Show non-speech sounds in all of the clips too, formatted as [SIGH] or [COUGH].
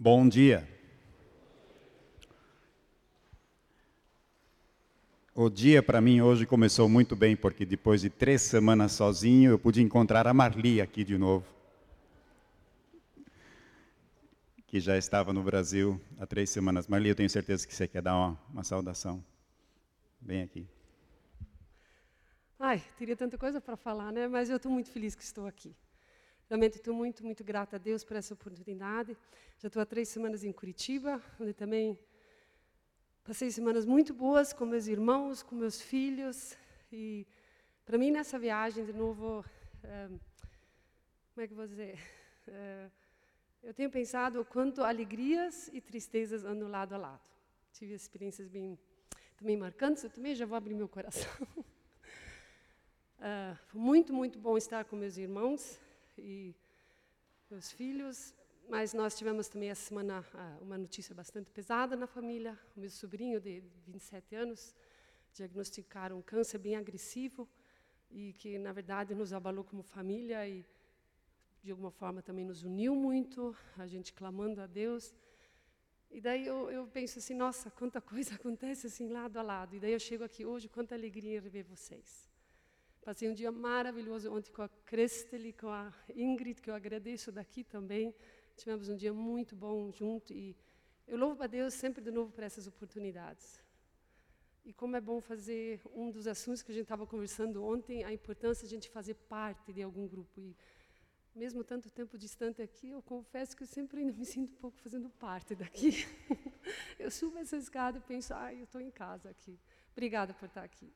Bom dia. O dia para mim hoje começou muito bem, porque depois de três semanas sozinho, eu pude encontrar a Marli aqui de novo. Que já estava no Brasil há três semanas. Marli, eu tenho certeza que você quer dar uma, uma saudação. Vem aqui. Ai, teria tanta coisa para falar, né? Mas eu estou muito feliz que estou aqui. Realmente estou muito, muito grata a Deus por essa oportunidade. Já estou há três semanas em Curitiba, onde também passei semanas muito boas com meus irmãos, com meus filhos. E para mim nessa viagem, de novo, é, como é que eu vou dizer? É, eu tenho pensado o quanto alegrias e tristezas andam lado a lado. Tive experiências bem também marcantes. Eu também já vou abrir meu coração. Uh, [LAUGHS] foi muito, muito bom estar com meus irmãos e meus filhos, mas nós tivemos também essa semana uh, uma notícia bastante pesada na família. O meu sobrinho, de 27 anos, diagnosticaram um câncer bem agressivo e que, na verdade, nos abalou como família e, de alguma forma, também nos uniu muito, a gente clamando a Deus. E daí eu, eu penso assim, nossa, quanta coisa [LAUGHS] acontece assim lado a lado. E daí eu chego aqui hoje, quanta alegria rever vocês. Passei um dia maravilhoso ontem com a Crestel com a Ingrid, que eu agradeço daqui também. Tivemos um dia muito bom junto e eu louvo a Deus sempre de novo por essas oportunidades. E como é bom fazer um dos assuntos que a gente estava conversando ontem, a importância de a gente fazer parte de algum grupo. E mesmo tanto tempo distante aqui, eu confesso que eu sempre ainda me sinto um pouco fazendo parte daqui. [LAUGHS] eu subo essa escada e penso, ah, eu estou em casa aqui. Obrigada por estar aqui.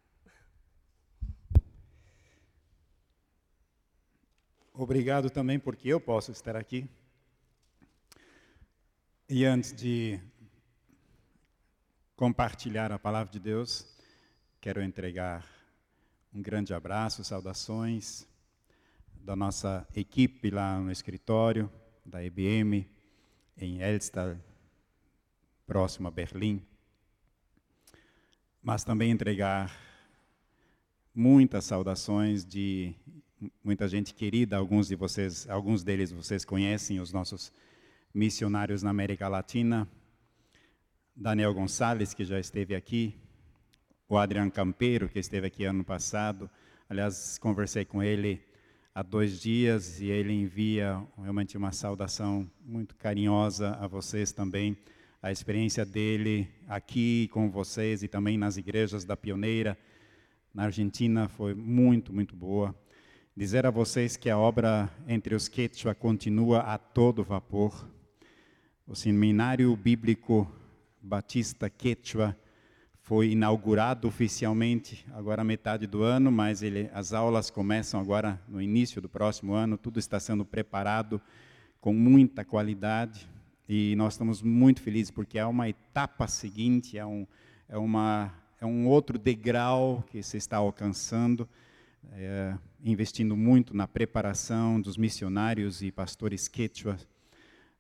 Obrigado também porque eu posso estar aqui. E antes de compartilhar a palavra de Deus, quero entregar um grande abraço, saudações da nossa equipe lá no escritório da IBM em Elster, próximo a Berlim. Mas também entregar muitas saudações de muita gente querida, alguns de vocês, alguns deles vocês conhecem, os nossos missionários na América Latina, Daniel Gonçalves, que já esteve aqui, o Adriano Campeiro, que esteve aqui ano passado. Aliás, conversei com ele há dois dias e ele envia realmente uma saudação muito carinhosa a vocês também. A experiência dele aqui com vocês e também nas igrejas da Pioneira na Argentina foi muito, muito boa. Dizer a vocês que a obra entre os Quechua continua a todo vapor. O Seminário Bíblico Batista Quechua foi inaugurado oficialmente agora metade do ano, mas ele, as aulas começam agora no início do próximo ano. Tudo está sendo preparado com muita qualidade e nós estamos muito felizes porque é uma etapa seguinte, é um, é uma, é um outro degrau que se está alcançando é, investindo muito na preparação dos missionários e pastores quechua.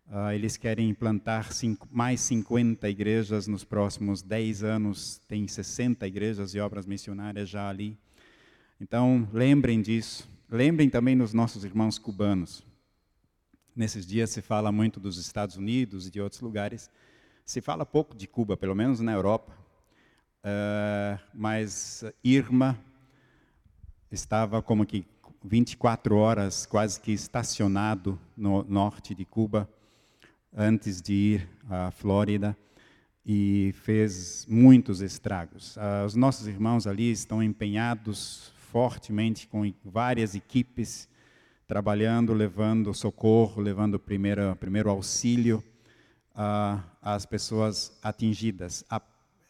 Uh, eles querem implantar cinco, mais 50 igrejas nos próximos 10 anos, tem 60 igrejas e obras missionárias já ali. Então, lembrem disso. Lembrem também dos nossos irmãos cubanos. Nesses dias se fala muito dos Estados Unidos e de outros lugares. Se fala pouco de Cuba, pelo menos na Europa. Uh, mas Irma, estava como que 24 horas quase que estacionado no norte de Cuba antes de ir à Flórida e fez muitos estragos. Uh, os nossos irmãos ali estão empenhados fortemente com várias equipes trabalhando, levando socorro, levando primeiro, primeiro auxílio uh, às pessoas atingidas. Há,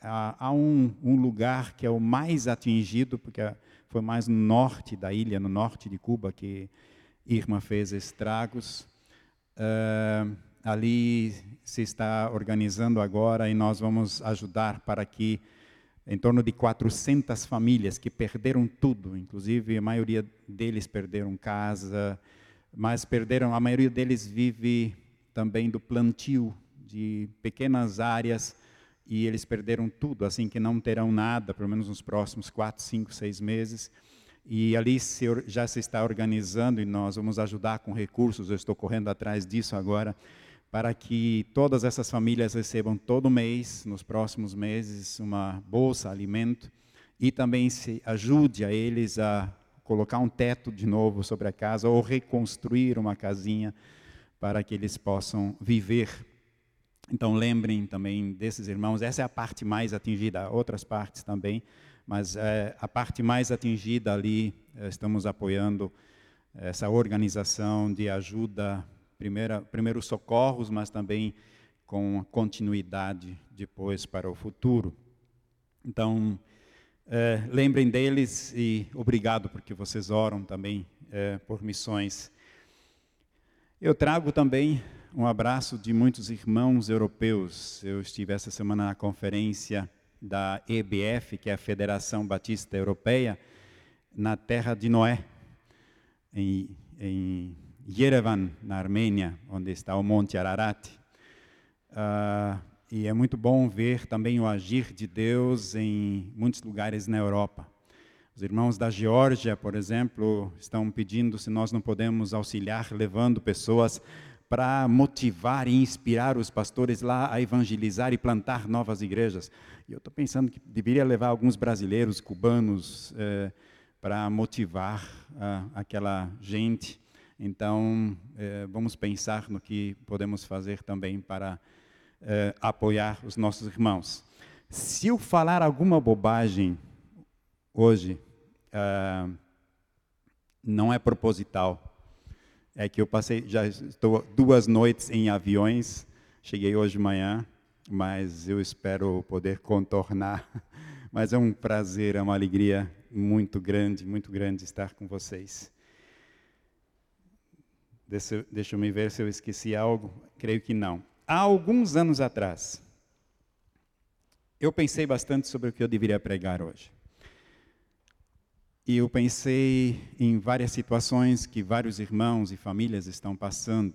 há, um, um, lugar que é o mais atingido, porque a, foi mais no norte da ilha, no norte de Cuba, que Irma fez estragos. Uh, ali se está organizando agora e nós vamos ajudar para que em torno de 400 famílias que perderam tudo, inclusive a maioria deles perderam casa, mas perderam, a maioria deles vive também do plantio de pequenas áreas e eles perderam tudo, assim que não terão nada, pelo menos nos próximos quatro, cinco, seis meses. E ali se, já se está organizando e nós vamos ajudar com recursos. Eu estou correndo atrás disso agora para que todas essas famílias recebam todo mês, nos próximos meses, uma bolsa, alimento, e também se ajude a eles a colocar um teto de novo sobre a casa ou reconstruir uma casinha para que eles possam viver. Então lembrem também desses irmãos, essa é a parte mais atingida, outras partes também, mas é, a parte mais atingida ali, é, estamos apoiando essa organização de ajuda primeira, primeiros socorros, mas também com continuidade depois para o futuro. Então, é, lembrem deles e obrigado porque vocês oram também é, por missões. Eu trago também um abraço de muitos irmãos europeus. Eu estive essa semana na conferência da EBF, que é a Federação Batista Europeia, na terra de Noé, em, em Yerevan, na Armênia, onde está o Monte Ararat. Uh, e é muito bom ver também o agir de Deus em muitos lugares na Europa. Os irmãos da Geórgia, por exemplo, estão pedindo se nós não podemos auxiliar levando pessoas para motivar e inspirar os pastores lá a evangelizar e plantar novas igrejas. E eu estou pensando que deveria levar alguns brasileiros, cubanos, eh, para motivar aquela gente então, eh, vamos pensar no que podemos fazer também para eh, apoiar os nossos irmãos. Se eu falar alguma bobagem hoje, não é proposital. É que eu passei, já estou duas noites em aviões, cheguei hoje de manhã, mas eu espero poder contornar. [LAUGHS] Mas é um prazer, é uma alegria muito grande, muito grande estar com vocês. Deixa, deixa eu me ver se eu esqueci algo. Creio que não. Há alguns anos atrás, eu pensei bastante sobre o que eu deveria pregar hoje. E eu pensei em várias situações que vários irmãos e famílias estão passando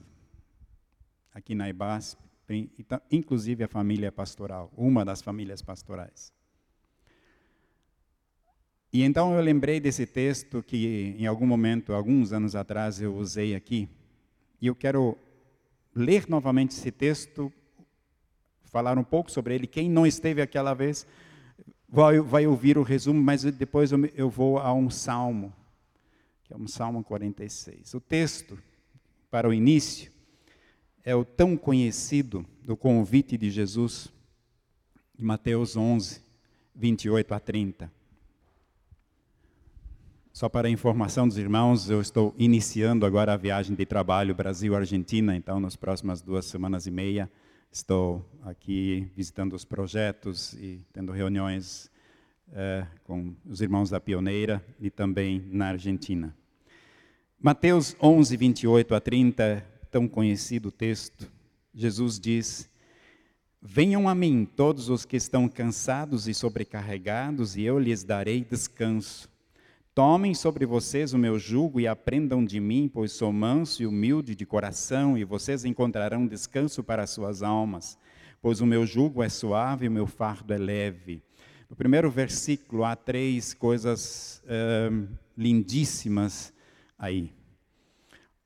aqui na IBASP, inclusive a família pastoral, uma das famílias pastorais. E então eu lembrei desse texto que em algum momento, alguns anos atrás, eu usei aqui, e eu quero ler novamente esse texto, falar um pouco sobre ele. Quem não esteve aquela vez vai, vai ouvir o resumo, mas depois eu, eu vou a um salmo, que é um salmo 46. O texto, para o início, é o tão conhecido do convite de Jesus, de Mateus 11, 28 a 30. Só para a informação dos irmãos, eu estou iniciando agora a viagem de trabalho Brasil-Argentina, então nas próximas duas semanas e meia estou aqui visitando os projetos e tendo reuniões eh, com os irmãos da Pioneira e também na Argentina. Mateus 11, 28 a 30, tão conhecido texto, Jesus diz: Venham a mim todos os que estão cansados e sobrecarregados, e eu lhes darei descanso. Tomem sobre vocês o meu jugo e aprendam de mim, pois sou manso e humilde de coração, e vocês encontrarão descanso para as suas almas, pois o meu jugo é suave e o meu fardo é leve. No primeiro versículo há três coisas um, lindíssimas aí.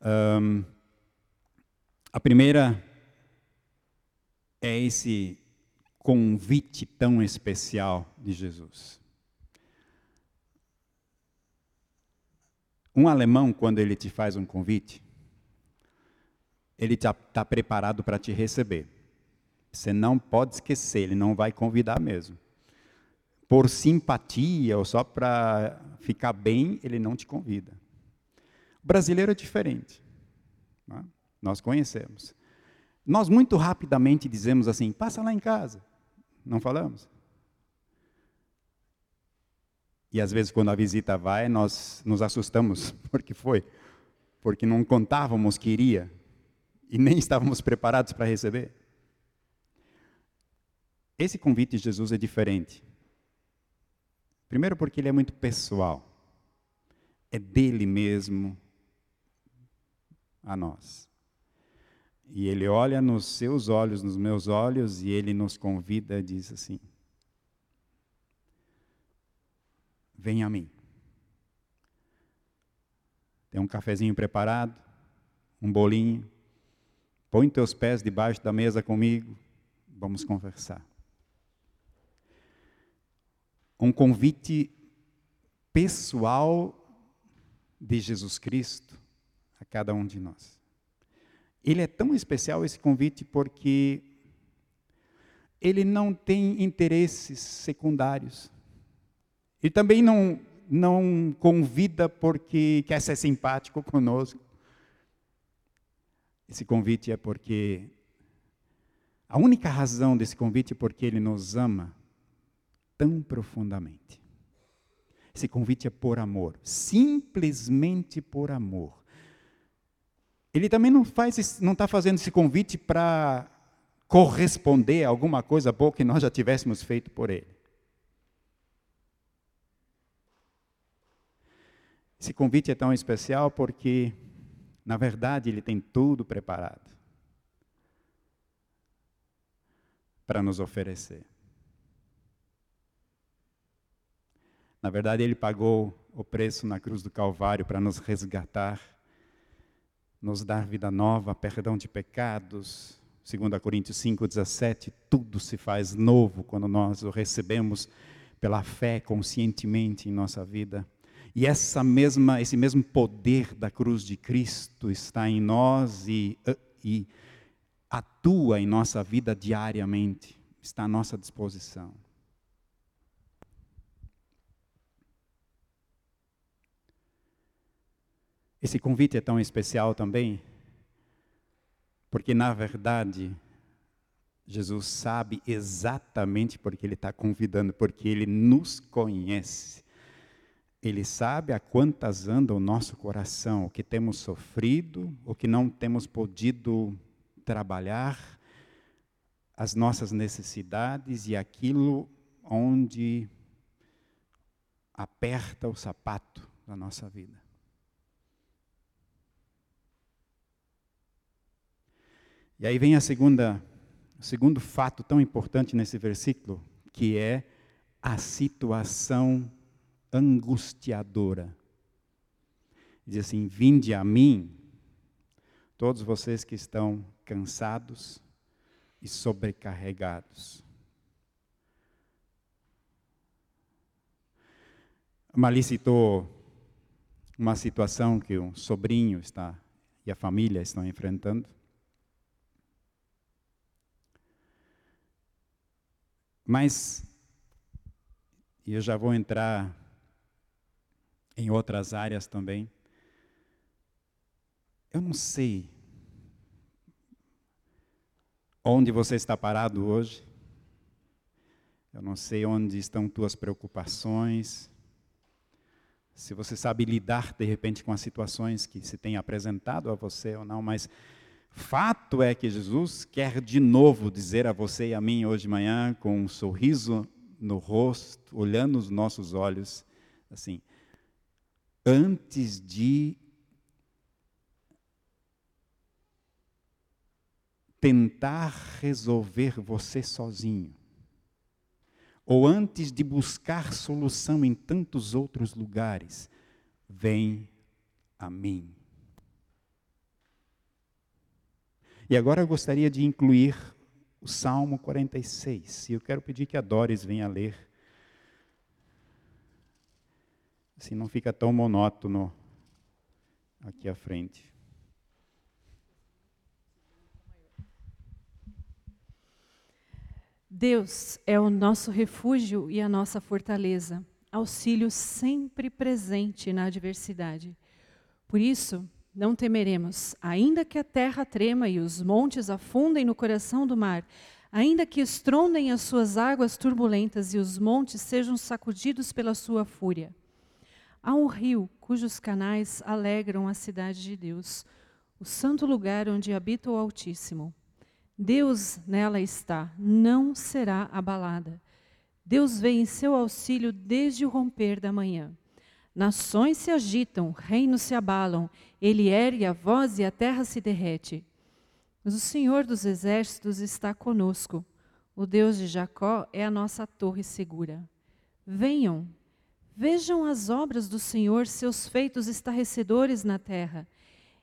Um, a primeira é esse convite tão especial de Jesus. Um alemão, quando ele te faz um convite, ele está tá preparado para te receber. Você não pode esquecer, ele não vai convidar mesmo. Por simpatia ou só para ficar bem, ele não te convida. O brasileiro é diferente. É? Nós conhecemos. Nós muito rapidamente dizemos assim: passa lá em casa. Não falamos? E às vezes, quando a visita vai, nós nos assustamos, [LAUGHS] porque foi, porque não contávamos que iria e nem estávamos preparados para receber. Esse convite de Jesus é diferente. Primeiro, porque ele é muito pessoal, é dele mesmo a nós. E ele olha nos seus olhos, nos meus olhos, e ele nos convida diz assim: Vem a mim. Tem um cafezinho preparado, um bolinho, Põe teus pés debaixo da mesa comigo, vamos conversar. Um convite pessoal de Jesus Cristo a cada um de nós. Ele é tão especial esse convite porque ele não tem interesses secundários. Ele também não, não convida porque quer ser simpático conosco. Esse convite é porque a única razão desse convite é porque ele nos ama tão profundamente. Esse convite é por amor, simplesmente por amor. Ele também não faz, não está fazendo esse convite para corresponder a alguma coisa boa que nós já tivéssemos feito por ele. Esse convite é tão especial porque, na verdade, ele tem tudo preparado para nos oferecer. Na verdade, ele pagou o preço na cruz do Calvário para nos resgatar, nos dar vida nova, perdão de pecados. 2 Coríntios 5,17, tudo se faz novo quando nós o recebemos pela fé conscientemente em nossa vida. E essa mesma, esse mesmo poder da cruz de Cristo está em nós e, e atua em nossa vida diariamente, está à nossa disposição. Esse convite é tão especial também, porque na verdade, Jesus sabe exatamente porque Ele está convidando, porque Ele nos conhece. Ele sabe a quantas anda o nosso coração, o que temos sofrido, o que não temos podido trabalhar, as nossas necessidades e aquilo onde aperta o sapato da nossa vida. E aí vem a segunda, o segundo fato tão importante nesse versículo, que é a situação angustiadora. Diz assim: Vinde a mim, todos vocês que estão cansados e sobrecarregados. Mali citou uma situação que um sobrinho está e a família estão enfrentando. Mas eu já vou entrar em outras áreas também. Eu não sei onde você está parado hoje. Eu não sei onde estão tuas preocupações. Se você sabe lidar de repente com as situações que se têm apresentado a você ou não, mas Fato é que Jesus quer de novo dizer a você e a mim hoje de manhã, com um sorriso no rosto, olhando nos nossos olhos, assim: antes de tentar resolver você sozinho, ou antes de buscar solução em tantos outros lugares, vem a mim. E agora eu gostaria de incluir o Salmo 46. E eu quero pedir que a Doris venha ler. Assim não fica tão monótono aqui à frente. Deus é o nosso refúgio e a nossa fortaleza, auxílio sempre presente na adversidade. Por isso, não temeremos, ainda que a terra trema e os montes afundem no coração do mar, ainda que estrondem as suas águas turbulentas e os montes sejam sacudidos pela sua fúria. Há um rio cujos canais alegram a cidade de Deus, o santo lugar onde habita o Altíssimo. Deus nela está, não será abalada. Deus vem em seu auxílio desde o romper da manhã. Nações se agitam, reinos se abalam, ele ergue a voz e a terra se derrete. Mas o Senhor dos exércitos está conosco. O Deus de Jacó é a nossa torre segura. Venham, vejam as obras do Senhor, seus feitos estarrecedores na terra.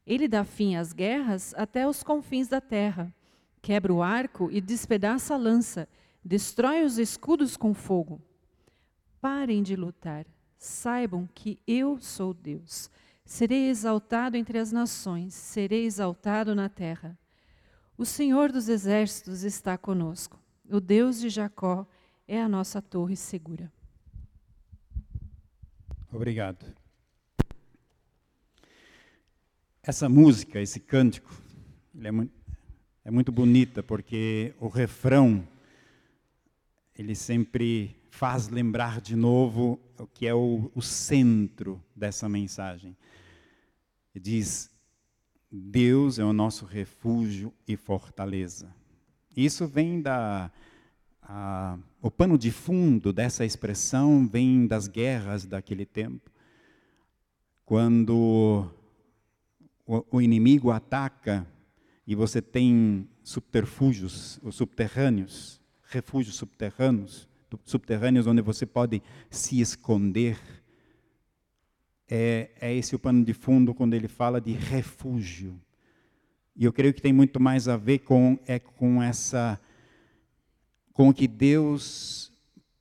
Ele dá fim às guerras até os confins da terra. Quebra o arco e despedaça a lança. Destrói os escudos com fogo. Parem de lutar. Saibam que eu sou Deus. Serei exaltado entre as nações, serei exaltado na terra. O Senhor dos exércitos está conosco. O Deus de Jacó é a nossa torre segura. Obrigado. Essa música, esse cântico, é muito, é muito bonita porque o refrão ele sempre faz lembrar de novo o que é o, o centro dessa mensagem. Ele diz: Deus é o nosso refúgio e fortaleza. Isso vem da o pano de fundo dessa expressão vem das guerras daquele tempo, quando o, o inimigo ataca e você tem subterfúgios, os subterrâneos, refúgios subterrâneos, subterrâneos onde você pode se esconder. É, é esse o pano de fundo quando ele fala de refúgio. E eu creio que tem muito mais a ver com é com essa com o que Deus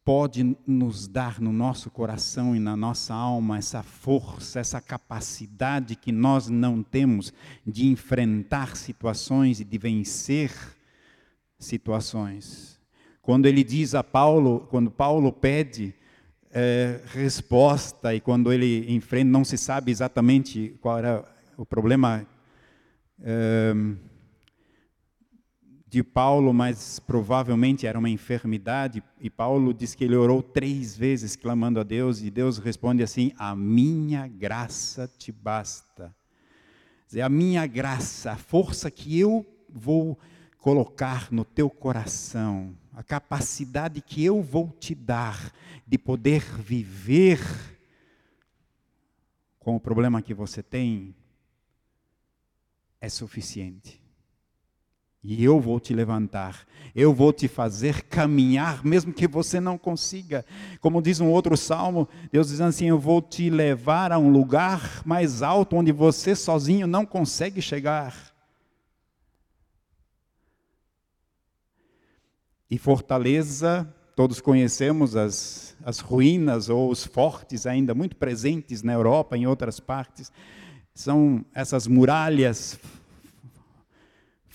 pode nos dar no nosso coração e na nossa alma essa força, essa capacidade que nós não temos de enfrentar situações e de vencer situações. Quando ele diz a Paulo, quando Paulo pede é, resposta e quando ele enfrenta, não se sabe exatamente qual era o problema. É, de Paulo, mas provavelmente era uma enfermidade, e Paulo diz que ele orou três vezes clamando a Deus, e Deus responde assim: A minha graça te basta. Dizer, a minha graça, a força que eu vou colocar no teu coração, a capacidade que eu vou te dar de poder viver com o problema que você tem, é suficiente. E eu vou te levantar, eu vou te fazer caminhar, mesmo que você não consiga. Como diz um outro salmo, Deus diz assim: Eu vou te levar a um lugar mais alto onde você sozinho não consegue chegar. E fortaleza, todos conhecemos as, as ruínas ou os fortes ainda muito presentes na Europa, em outras partes. São essas muralhas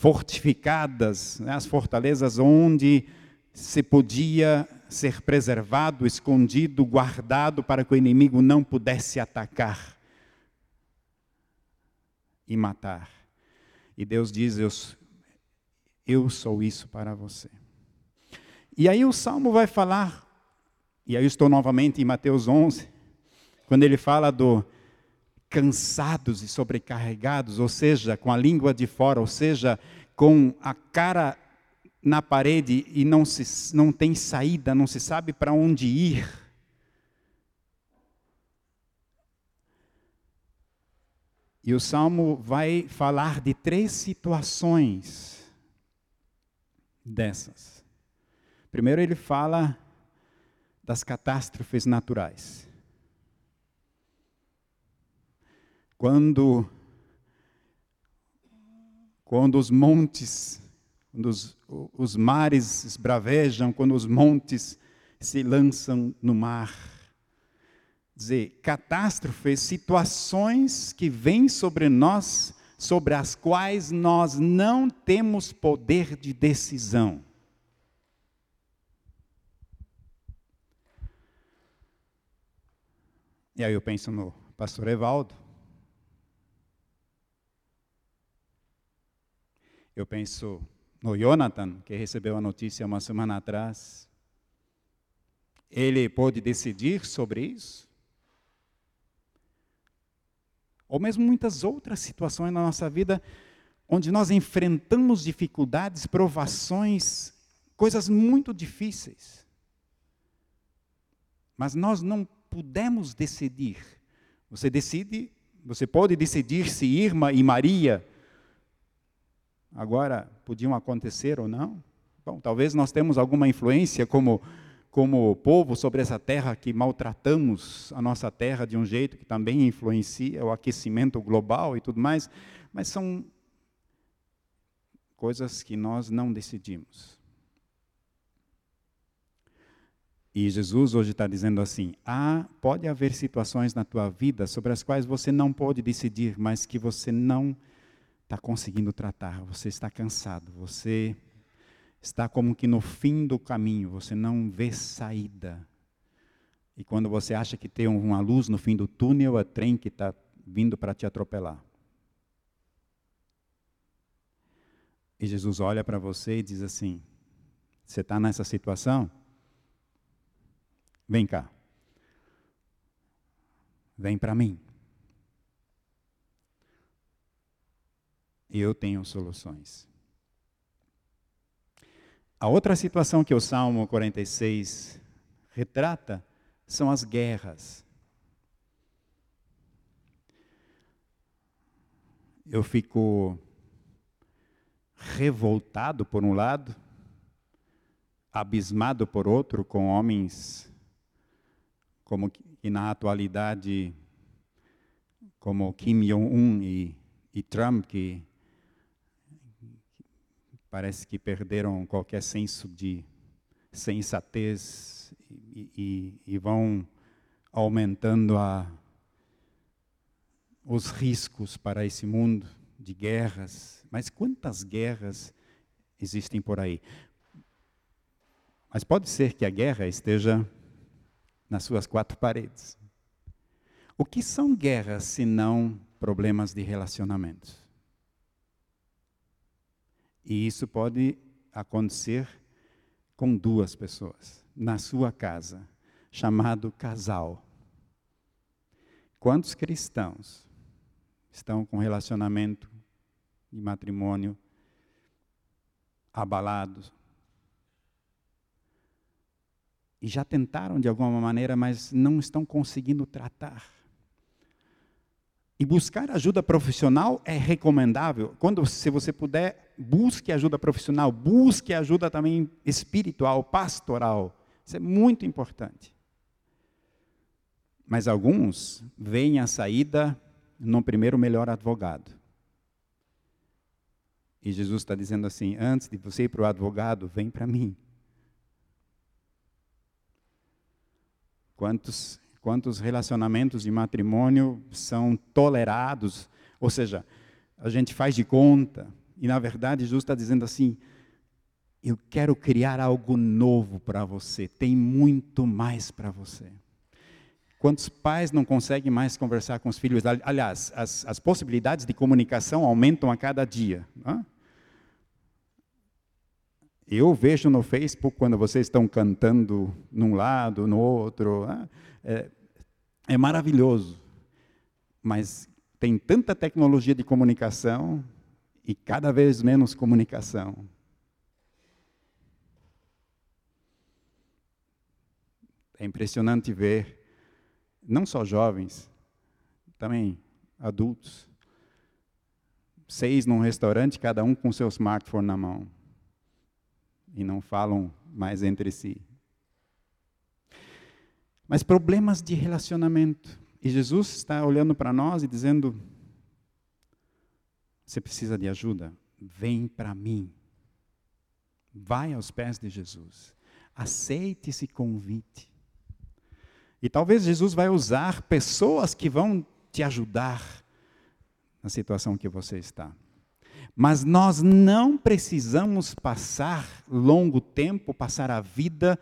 fortificadas, né, as fortalezas onde se podia ser preservado, escondido, guardado para que o inimigo não pudesse atacar e matar. E Deus diz: Eu, eu sou isso para você. E aí o salmo vai falar, e aí eu estou novamente em Mateus 11, quando ele fala do cansados e sobrecarregados, ou seja, com a língua de fora, ou seja, com a cara na parede e não, se, não tem saída, não se sabe para onde ir. E o salmo vai falar de três situações dessas. Primeiro, ele fala das catástrofes naturais. Quando, quando os montes, quando os, os mares esbravejam, quando os montes se lançam no mar. Dizer, catástrofes, situações que vêm sobre nós, sobre as quais nós não temos poder de decisão. E aí eu penso no pastor Evaldo, Eu penso no Jonathan, que recebeu a notícia uma semana atrás. Ele pode decidir sobre isso? Ou mesmo muitas outras situações na nossa vida onde nós enfrentamos dificuldades, provações, coisas muito difíceis. Mas nós não pudemos decidir. Você decide, você pode decidir se Irma e Maria agora podiam acontecer ou não? Bom, talvez nós temos alguma influência como como povo sobre essa terra que maltratamos a nossa terra de um jeito que também influencia o aquecimento global e tudo mais, mas são coisas que nós não decidimos. E Jesus hoje está dizendo assim: ah, pode haver situações na tua vida sobre as quais você não pode decidir, mas que você não está conseguindo tratar, você está cansado, você está como que no fim do caminho, você não vê saída. E quando você acha que tem uma luz no fim do túnel, é trem que está vindo para te atropelar. E Jesus olha para você e diz assim: Você está nessa situação? Vem cá. Vem para mim. Eu tenho soluções. A outra situação que o Salmo 46 retrata são as guerras. Eu fico revoltado por um lado, abismado por outro, com homens como que na atualidade, como Kim Jong-un e, e Trump, que parece que perderam qualquer senso de sensatez e, e, e vão aumentando a, os riscos para esse mundo de guerras. Mas quantas guerras existem por aí? Mas pode ser que a guerra esteja nas suas quatro paredes. O que são guerras se não problemas de relacionamentos? E isso pode acontecer com duas pessoas, na sua casa, chamado casal. Quantos cristãos estão com relacionamento de matrimônio abalados? E já tentaram de alguma maneira, mas não estão conseguindo tratar. E buscar ajuda profissional é recomendável. Quando, se você puder, busque ajuda profissional, busque ajuda também espiritual, pastoral. Isso é muito importante. Mas alguns veem a saída no primeiro melhor advogado. E Jesus está dizendo assim: antes de você ir para o advogado, vem para mim. Quantos quantos relacionamentos de matrimônio são tolerados, ou seja, a gente faz de conta, e na verdade Jesus está dizendo assim: eu quero criar algo novo para você, tem muito mais para você. Quantos pais não conseguem mais conversar com os filhos? Aliás, as, as possibilidades de comunicação aumentam a cada dia. Não? Eu vejo no Facebook quando vocês estão cantando num lado, no outro. Né? É, é maravilhoso. Mas tem tanta tecnologia de comunicação e cada vez menos comunicação. É impressionante ver, não só jovens, também adultos, seis num restaurante, cada um com seu smartphone na mão e não falam mais entre si. Mas problemas de relacionamento. E Jesus está olhando para nós e dizendo: Você precisa de ajuda? Vem para mim. Vai aos pés de Jesus. Aceite esse convite. E talvez Jesus vai usar pessoas que vão te ajudar na situação que você está. Mas nós não precisamos passar longo tempo, passar a vida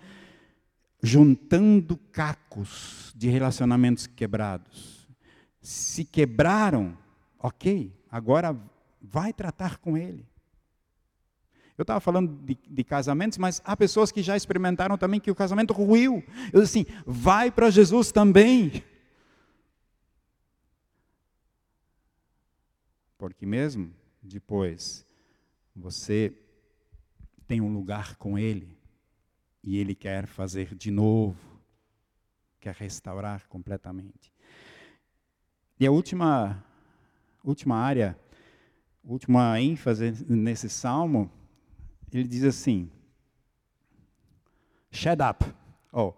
juntando cacos de relacionamentos quebrados. Se quebraram, ok, agora vai tratar com ele. Eu estava falando de, de, casamentos, mas há pessoas que já experimentaram também que o casamento ruiu. Eu disse assim: vai para Jesus também. Porque mesmo depois você tem um lugar com Ele e Ele quer fazer de novo, quer restaurar completamente. E a última, última área, última ênfase nesse salmo, ele diz assim: Shut up, Oh,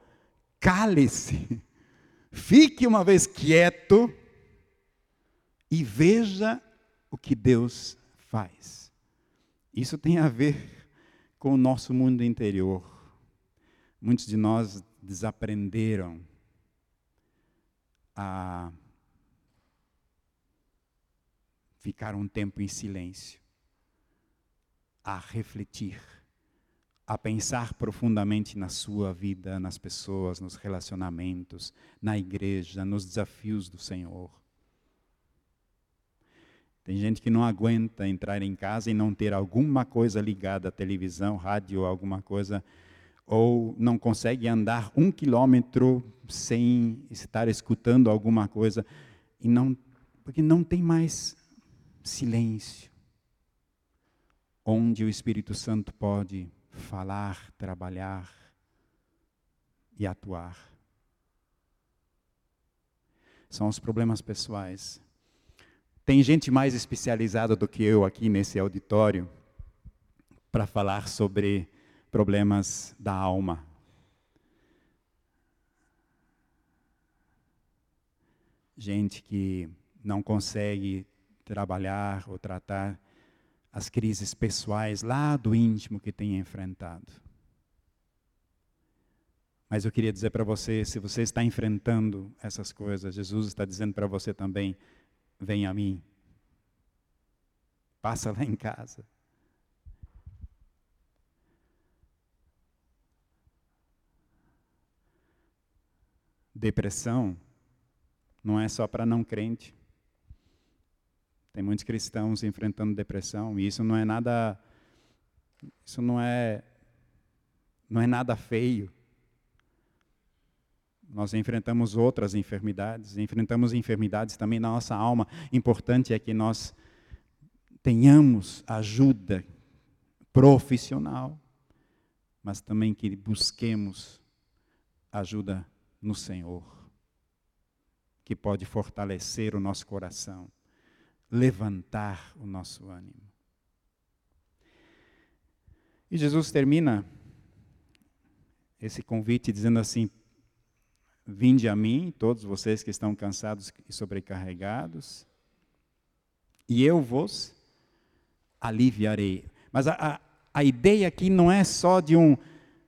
cale-se, fique uma vez quieto e veja o que Deus faz. Isso tem a ver com o nosso mundo interior. Muitos de nós desaprenderam a ficar um tempo em silêncio, a refletir, a pensar profundamente na sua vida, nas pessoas, nos relacionamentos, na igreja, nos desafios do Senhor. Tem gente que não aguenta entrar em casa e não ter alguma coisa ligada à televisão, rádio, alguma coisa, ou não consegue andar um quilômetro sem estar escutando alguma coisa, e não, porque não tem mais silêncio, onde o Espírito Santo pode falar, trabalhar e atuar. São os problemas pessoais. Tem gente mais especializada do que eu aqui nesse auditório para falar sobre problemas da alma. Gente que não consegue trabalhar ou tratar as crises pessoais lá do íntimo que tem enfrentado. Mas eu queria dizer para você, se você está enfrentando essas coisas, Jesus está dizendo para você também, vem a mim. Passa lá em casa. Depressão não é só para não crente. Tem muitos cristãos enfrentando depressão e isso não é nada isso não é não é nada feio. Nós enfrentamos outras enfermidades, enfrentamos enfermidades também na nossa alma. Importante é que nós tenhamos ajuda profissional, mas também que busquemos ajuda no Senhor, que pode fortalecer o nosso coração levantar o nosso ânimo. E Jesus termina esse convite dizendo assim: Vinde a mim, todos vocês que estão cansados e sobrecarregados, e eu vos aliviarei. Mas a, a, a ideia aqui não é só de um,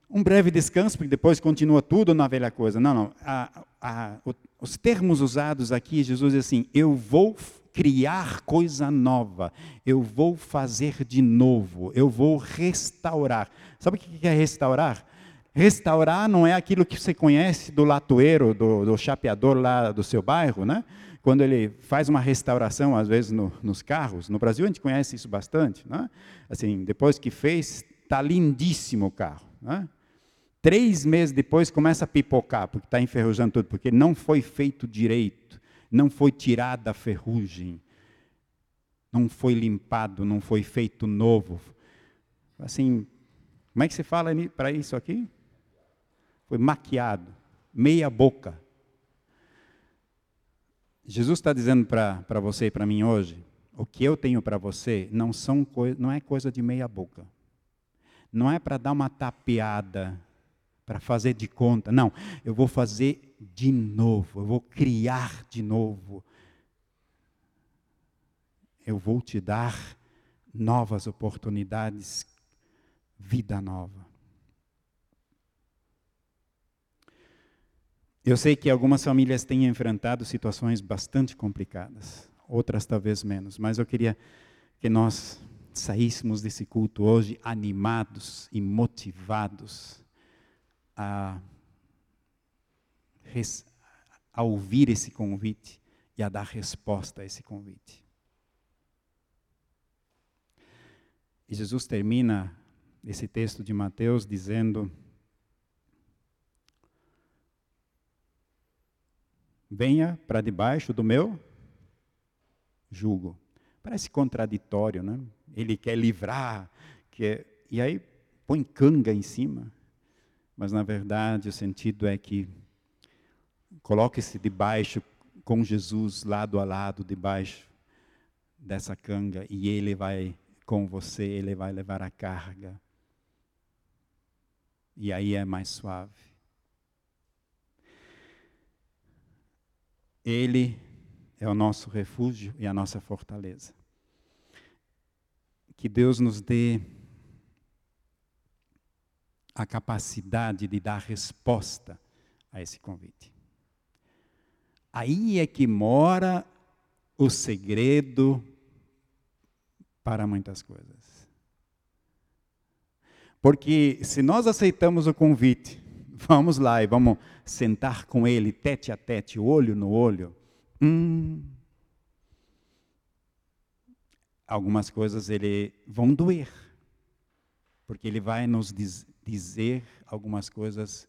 um breve descanso, porque depois continua tudo na velha coisa. Não, não. A, a, os termos usados aqui, Jesus diz assim: Eu vou criar coisa nova, eu vou fazer de novo, eu vou restaurar. Sabe o que é restaurar? Restaurar não é aquilo que você conhece do latoeiro, do, do chapeador lá do seu bairro, né? Quando ele faz uma restauração, às vezes, no, nos carros. No Brasil, a gente conhece isso bastante. Né? Assim, depois que fez, está lindíssimo o carro. Né? Três meses depois, começa a pipocar, porque está enferrujando tudo, porque não foi feito direito não foi tirada a ferrugem, não foi limpado, não foi feito novo. Assim, como é que se fala para isso aqui? Foi maquiado, meia boca. Jesus está dizendo para você e para mim hoje, o que eu tenho para você não, são não é coisa de meia boca. Não é para dar uma tapeada, para fazer de conta. Não, eu vou fazer de novo, eu vou criar de novo. Eu vou te dar novas oportunidades, vida nova. Eu sei que algumas famílias têm enfrentado situações bastante complicadas, outras talvez menos, mas eu queria que nós saíssemos desse culto hoje animados e motivados a a ouvir esse convite e a dar resposta a esse convite. E Jesus termina esse texto de Mateus dizendo: Venha para debaixo do meu jugo. Parece contraditório, né? Ele quer livrar, quer, e aí põe canga em cima mas na verdade o sentido é que coloque-se debaixo com Jesus, lado a lado, debaixo dessa canga, e Ele vai com você, Ele vai levar a carga. E aí é mais suave. Ele é o nosso refúgio e a nossa fortaleza. Que Deus nos dê a capacidade de dar resposta a esse convite. Aí é que mora o segredo para muitas coisas. Porque se nós aceitamos o convite, [LAUGHS] vamos lá e vamos sentar com ele tete a tete, olho no olho, hum, algumas coisas ele vão doer, porque ele vai nos diz, dizer algumas coisas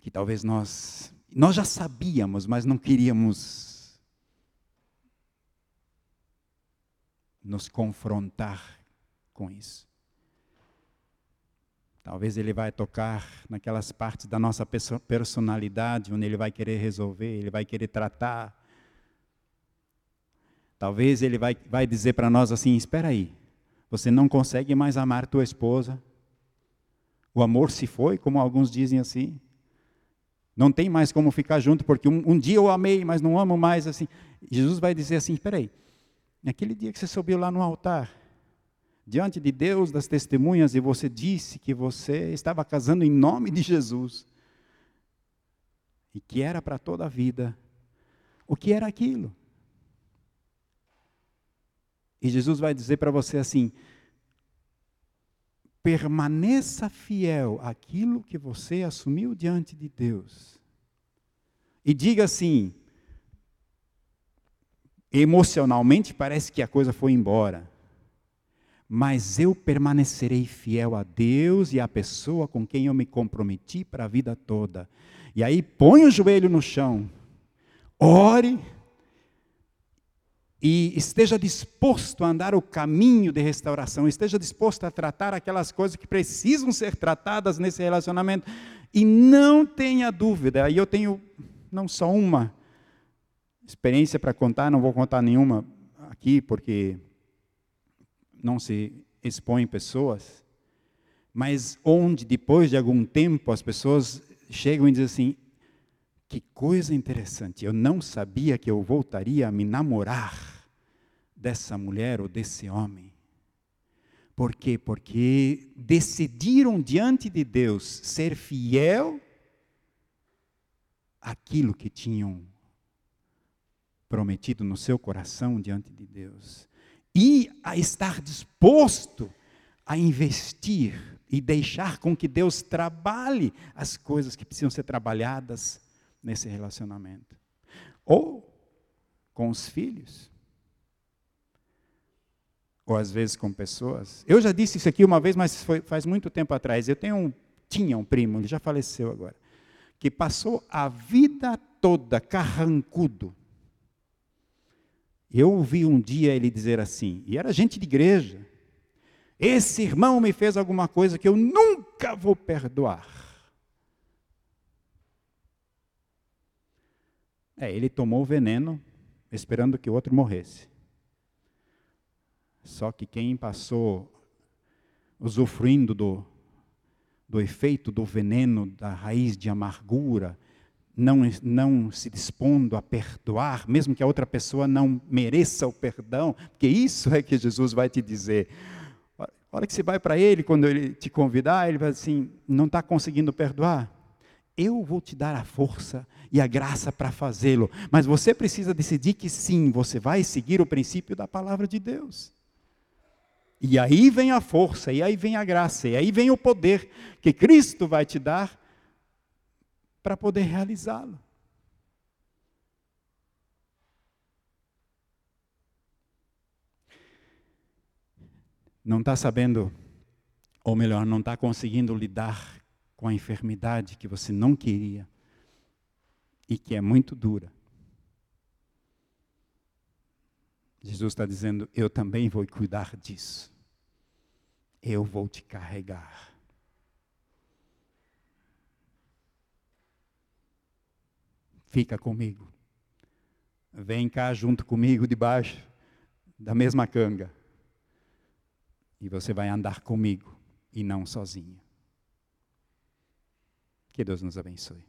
que talvez nós nós já sabíamos, mas não queríamos nos confrontar com isso. Talvez ele vai tocar naquelas partes da nossa personalidade onde ele vai querer resolver, ele vai querer tratar. Talvez ele vai, vai dizer para nós assim: espera aí, você não consegue mais amar tua esposa. O amor se foi, como alguns dizem assim. Não tem mais como ficar junto, porque um, um dia eu amei, mas não amo mais assim. Jesus vai dizer assim: espera aí, naquele dia que você subiu lá no altar, diante de Deus, das testemunhas, e você disse que você estava casando em nome de Jesus, e que era para toda a vida, o que era aquilo? E Jesus vai dizer para você assim: permaneça fiel àquilo que você assumiu diante de Deus. E diga assim: emocionalmente parece que a coisa foi embora mas eu permanecerei fiel a Deus e à pessoa com quem eu me comprometi para a vida toda. E aí põe o joelho no chão, ore e esteja disposto a andar o caminho de restauração, esteja disposto a tratar aquelas coisas que precisam ser tratadas nesse relacionamento. E não tenha dúvida, aí eu tenho não só uma experiência para contar, não vou contar nenhuma aqui, porque não se expõe pessoas, mas onde depois de algum tempo as pessoas chegam e dizem assim: que coisa interessante, eu não sabia que eu voltaria a me namorar dessa mulher ou desse homem. Por quê? Porque decidiram diante de Deus ser fiel àquilo que tinham prometido no seu coração diante de Deus e a estar disposto a investir e deixar com que Deus trabalhe as coisas que precisam ser trabalhadas nesse relacionamento. Ou com os filhos. Ou às vezes com pessoas. Eu já disse isso aqui uma vez, mas foi, faz muito tempo atrás. Eu tenho um, tinha um primo, ele já faleceu agora, que passou a vida toda carrancudo eu ouvi um dia ele dizer assim, e era gente de igreja: Esse irmão me fez alguma coisa que eu nunca vou perdoar. É, ele tomou o veneno esperando que o outro morresse. Só que quem passou usufruindo do, do efeito do veneno, da raiz de amargura, não, não se dispondo a perdoar, mesmo que a outra pessoa não mereça o perdão, porque isso é que Jesus vai te dizer. A hora que você vai para ele, quando ele te convidar, ele vai assim: não está conseguindo perdoar? Eu vou te dar a força e a graça para fazê-lo, mas você precisa decidir que sim, você vai seguir o princípio da palavra de Deus. E aí vem a força, e aí vem a graça, e aí vem o poder que Cristo vai te dar para poder realizá-lo. Não está sabendo, ou melhor, não está conseguindo lidar com a enfermidade que você não queria e que é muito dura. Jesus está dizendo: Eu também vou cuidar disso. Eu vou te carregar. Fica comigo. Vem cá junto comigo debaixo da mesma canga. E você vai andar comigo e não sozinho. Que Deus nos abençoe.